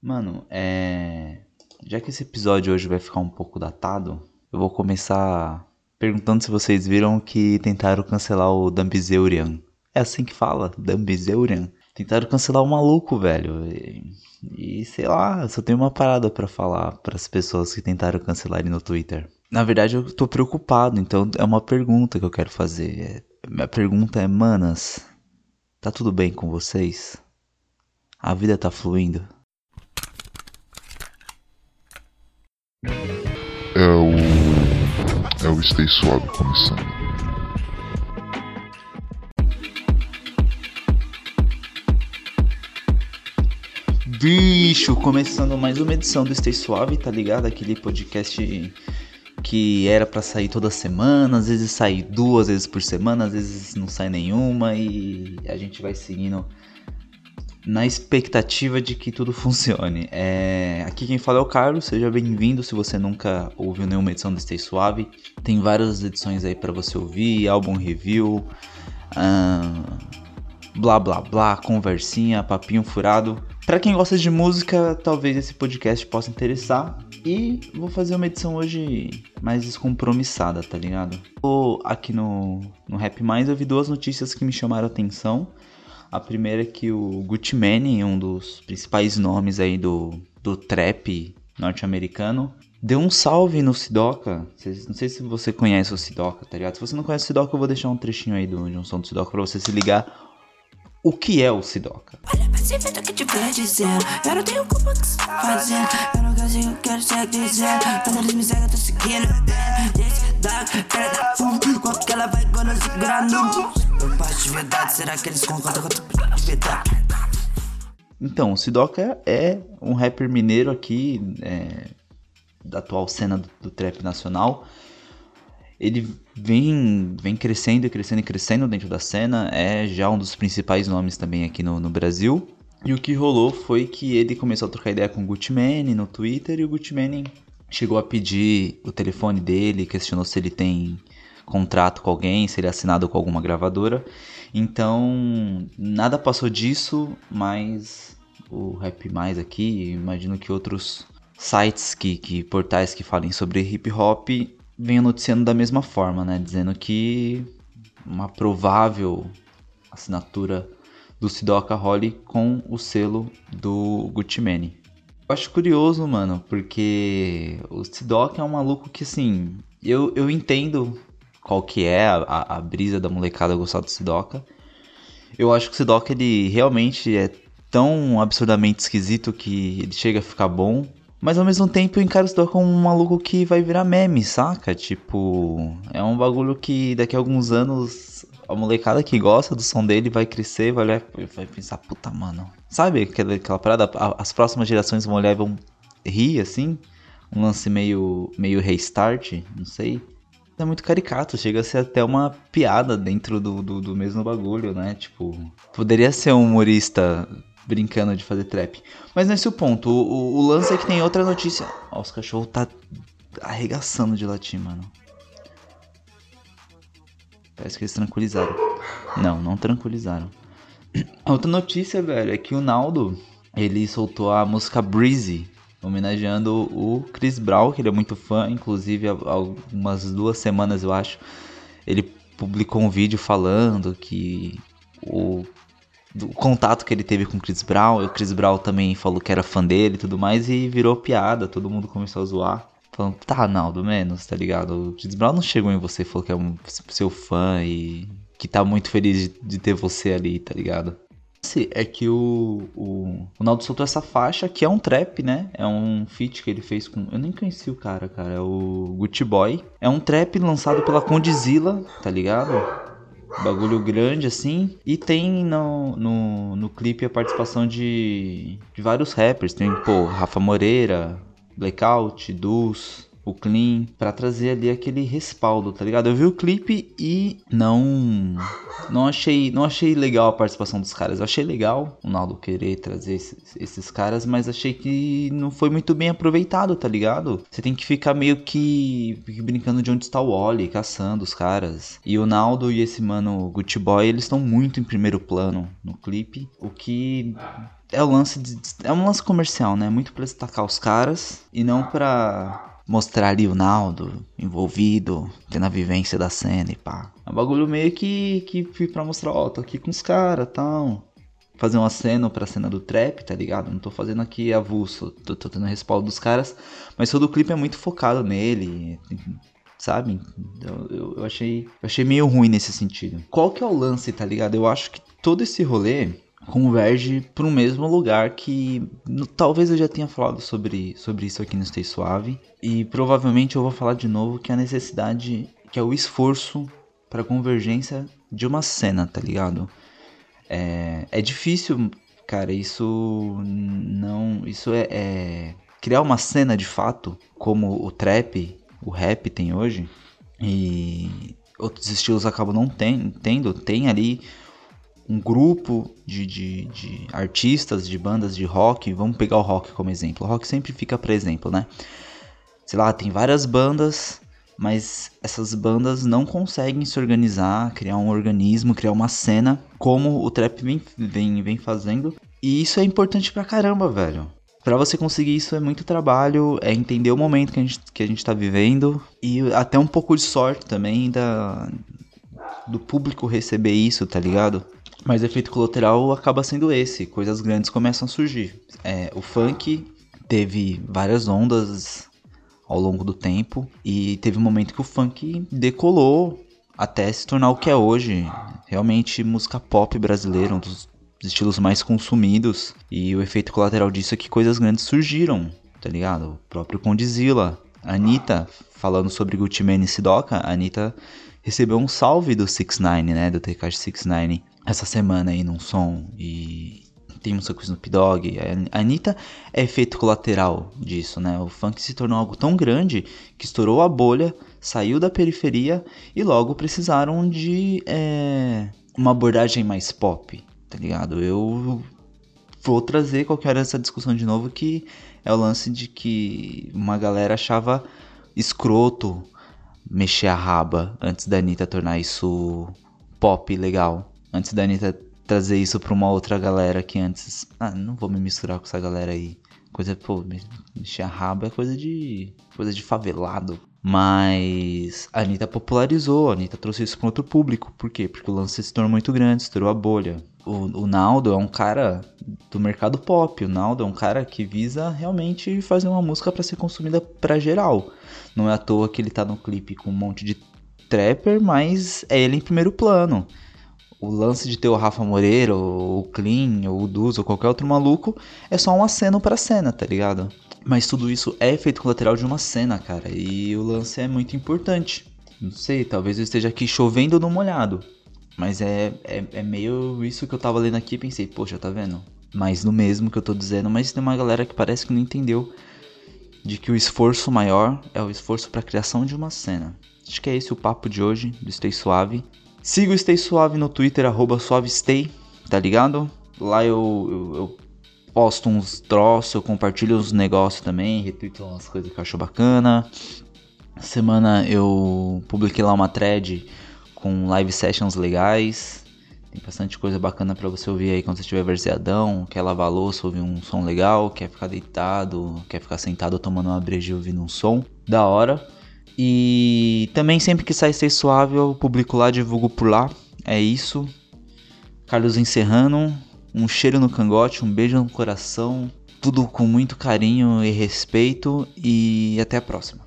Mano, é. Já que esse episódio hoje vai ficar um pouco datado, eu vou começar perguntando se vocês viram que tentaram cancelar o Dambizeurian. É assim que fala, Dambizeurian. Tentaram cancelar o maluco, velho. E, e sei lá, só tenho uma parada para falar para as pessoas que tentaram cancelar ele no Twitter. Na verdade, eu tô preocupado, então é uma pergunta que eu quero fazer. É, minha pergunta é, manas, tá tudo bem com vocês? A vida tá fluindo? O Stay Suave começando. Bicho, começando mais uma edição do Stay Suave, tá ligado? Aquele podcast que era para sair toda semana, às vezes sai duas vezes por semana, às vezes não sai nenhuma e a gente vai seguindo na expectativa de que tudo funcione. É... Aqui quem fala é o Carlos, seja bem-vindo se você nunca ouviu nenhuma edição do Stay Suave. Tem várias edições aí para você ouvir, álbum review, blá blá blá, conversinha, papinho furado. Para quem gosta de música, talvez esse podcast possa interessar. E vou fazer uma edição hoje mais descompromissada, tá ligado? Tô aqui no, no Rap Mais, eu vi duas notícias que me chamaram a atenção. A primeira é que o Gucci Mane, um dos principais nomes aí do, do trap norte-americano, deu um salve no Sidoca. Não sei se você conhece o Sidoca, tá ligado? Se você não conhece o Sidoca, eu vou deixar um trechinho aí do, de um som do Sidoca pra você se ligar o que é o Sidoca. Olha pra que te dizendo. Eu não tenho culpa que você tá fazendo. Eu não consigo, quero ser dizendo. Quando eles me seguem, eu tô seguindo. Esse da cara da fumo. Quanto que ela vai quando eu. Eu passo de verdade, será que eles concordam com a verdade? Então, o Sidoca é um rapper mineiro aqui, é, da atual cena do, do trap nacional ele vem, vem crescendo e crescendo e crescendo dentro da cena, é já um dos principais nomes também aqui no, no Brasil. E o que rolou foi que ele começou a trocar ideia com o Gucci Mane no Twitter e o Gucci Mane chegou a pedir o telefone dele, questionou se ele tem contrato com alguém, se ele é assinado com alguma gravadora. Então, nada passou disso, mas o Rap Mais aqui, imagino que outros sites, que, que portais que falem sobre hip hop venho noticiando da mesma forma, né? Dizendo que uma provável assinatura do Sidoca Holly com o selo do Gucci. Eu acho curioso, mano, porque o Sidoca é um maluco que, assim, eu, eu entendo qual que é a, a, a brisa da molecada gostar do Sidoca. Eu acho que o Sidoca, ele realmente é tão absurdamente esquisito que ele chega a ficar bom. Mas ao mesmo tempo eu encaro isso como um maluco que vai virar meme, saca? Tipo, é um bagulho que daqui a alguns anos a molecada que gosta do som dele vai crescer, vai olhar vai pensar, puta, mano. Sabe aquela, aquela parada? As próximas gerações vão olhar e vão rir, assim? Um lance meio, meio restart, não sei. É muito caricato, chega a ser até uma piada dentro do, do, do mesmo bagulho, né? Tipo, poderia ser um humorista brincando de fazer trap. Mas nesse é o ponto. O, o, o, lance é que tem outra notícia. Ó, os cachorros tá arregaçando de latir, mano. Parece que eles tranquilizaram. Não, não tranquilizaram. A outra notícia, velho, é que o Naldo, ele soltou a música Breezy, homenageando o Chris Brown, que ele é muito fã, inclusive há algumas duas semanas, eu acho, ele publicou um vídeo falando que o do contato que ele teve com o Chris Brown. O Chris Brown também falou que era fã dele e tudo mais. E virou piada, todo mundo começou a zoar. Falando, tá, Naldo, menos, tá ligado? O Chris Brown não chegou em você e falou que é um seu fã e que tá muito feliz de, de ter você ali, tá ligado? É que o, o, o Naldo soltou essa faixa que é um trap, né? É um feat que ele fez com. Eu nem conheci o cara, cara. É o Gucci Boy. É um trap lançado pela Condizila, tá ligado? Bagulho grande assim. E tem no, no, no clipe a participação de, de vários rappers. Tem, pô, Rafa Moreira, Blackout, Dus, o Clean, para trazer ali aquele respaldo, tá ligado? Eu vi o clipe e não não achei não achei legal a participação dos caras. Eu achei legal o Naldo querer trazer esses, esses caras, mas achei que não foi muito bem aproveitado, tá ligado? Você tem que ficar meio que brincando de onde está o Wally, caçando os caras. E o Naldo e esse mano Gucci Boy, eles estão muito em primeiro plano no clipe, o que é o lance de, é um lance comercial, né? Muito para destacar os caras e não para mostrar ali o Naldo envolvido, tendo a vivência da cena e pá. É um bagulho meio que que fui para mostrar, ó, tô aqui com os caras, tal. Fazer uma cena pra cena do trap, tá ligado? Não tô fazendo aqui avulso, tô, tô tendo respaldo dos caras, mas todo o clipe é muito focado nele, sabe? Eu, eu, eu, achei, eu achei meio ruim nesse sentido. Qual que é o lance, tá ligado? Eu acho que todo esse rolê converge para o mesmo lugar que talvez eu já tenha falado sobre, sobre isso aqui no Stay Suave e provavelmente eu vou falar de novo que a necessidade, que é o esforço para convergência de uma cena, tá ligado? É, é difícil, cara, isso não, isso é, é criar uma cena de fato como o trap, o rap tem hoje e outros estilos acabam não tem, tendo, tem ali um grupo de, de, de, artistas, de bandas de rock, vamos pegar o rock como exemplo. O rock sempre fica para exemplo, né? Sei lá, tem várias bandas, mas essas bandas não conseguem se organizar, criar um organismo, criar uma cena como o trap vem, vem, vem fazendo. E isso é importante pra caramba, velho. Pra você conseguir isso é muito trabalho, é entender o momento que a gente, que a gente tá vivendo e até um pouco de sorte também da, do público receber isso, tá ligado? Mas o efeito colateral acaba sendo esse, coisas grandes começam a surgir. É, o funk teve várias ondas ao longo do tempo e teve um momento que o funk decolou até se tornar o que é hoje, realmente música pop brasileira, um dos estilos mais consumidos. E o efeito colateral disso é que coisas grandes surgiram, tá ligado? O próprio Condizila, a Anitta, falando sobre Gucci Mane e Sidoca, a Anitta recebeu um salve do 6ix9ine, né, do Tekashi 6ix9ine essa semana aí num som e tem música com Snoop Dogg. A Anitta é efeito colateral disso, né? O funk se tornou algo tão grande que estourou a bolha, saiu da periferia e logo precisaram de é, uma abordagem mais pop, tá ligado? Eu vou trazer qualquer hora essa discussão de novo que é o lance de que uma galera achava escroto mexer a raba antes da Anitta tornar isso pop legal. Antes da Anitta trazer isso pra uma outra galera que antes. Ah, não vou me misturar com essa galera aí. Coisa, pô, mexer a raba é coisa de. coisa de favelado. Mas a Anitta popularizou, a Anitta trouxe isso para outro público. Por quê? Porque o lance se tornou muito grande, estourou a bolha. O, o Naldo é um cara do mercado pop. O Naldo é um cara que visa realmente fazer uma música para ser consumida para geral. Não é à toa que ele tá no clipe com um monte de trapper, mas é ele em primeiro plano o lance de ter o Rafa Moreira, ou o Clean, ou o Duz, ou qualquer outro maluco, é só um aceno pra cena, tá ligado? Mas tudo isso é efeito colateral de uma cena, cara, e o lance é muito importante. Não sei, talvez eu esteja aqui chovendo no molhado, mas é, é, é meio isso que eu tava lendo aqui e pensei, poxa, tá vendo? Mas no mesmo que eu tô dizendo, mas tem uma galera que parece que não entendeu de que o esforço maior é o esforço para a criação de uma cena. Acho que é esse o papo de hoje do Stay Suave. Siga o Stay Suave no Twitter, arroba suavestay, tá ligado? Lá eu, eu, eu posto uns troços, eu compartilho uns negócios também, retuito umas coisas que eu acho bacana. Semana eu publiquei lá uma thread com live sessions legais. Tem bastante coisa bacana para você ouvir aí quando você estiver verseadão, quer lavar louça, ouvir um som legal, quer ficar deitado, quer ficar sentado tomando uma breja ouvindo um som da hora. E também sempre que sai Stay Suave eu publico lá, divulgo por lá. É isso. Carlos encerrando. Um cheiro no cangote, um beijo no coração. Tudo com muito carinho e respeito. E até a próxima.